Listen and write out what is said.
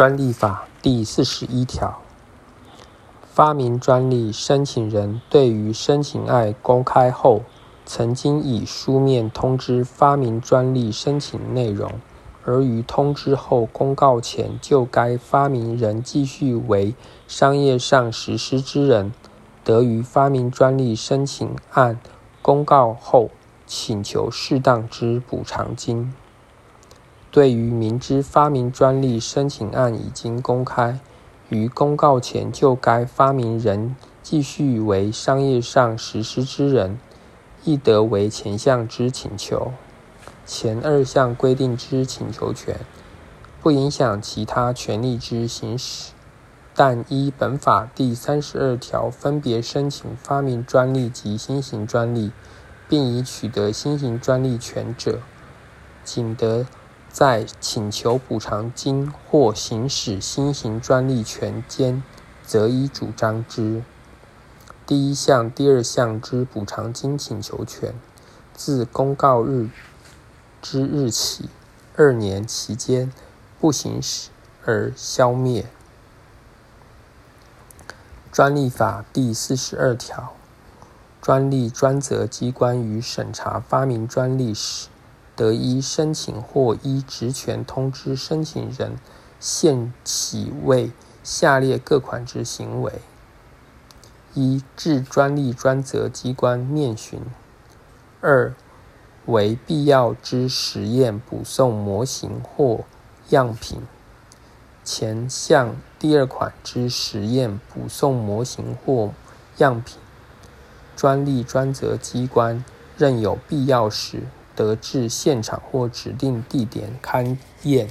专利法第四十一条，发明专利申请人对于申请案公开后，曾经以书面通知发明专利申请内容，而于通知后公告前就该发明人继续为商业上实施之人，得于发明专利申请案公告后请求适当之补偿金。对于明知发明专利申请案已经公开，于公告前就该发明人继续为商业上实施之人，亦得为前项之请求。前二项规定之请求权，不影响其他权利之行使，但依本法第三十二条分别申请发明专利及新型专利，并已取得新型专利权者，仅得。在请求补偿金或行使新型专利权间，择一主张之。第一项、第二项之补偿金请求权，自公告日之日起二年期间不行使而消灭。专利法第四十二条，专利专责机关于审查发明专利时。得依申请或依职权通知申请人，限期为下列各款之行为：一、至专利专责机关面询；二、为必要之实验补送模型或样品。前项第二款之实验补送模型或样品，专利专责机关任有必要时。得至现场或指定地点勘验。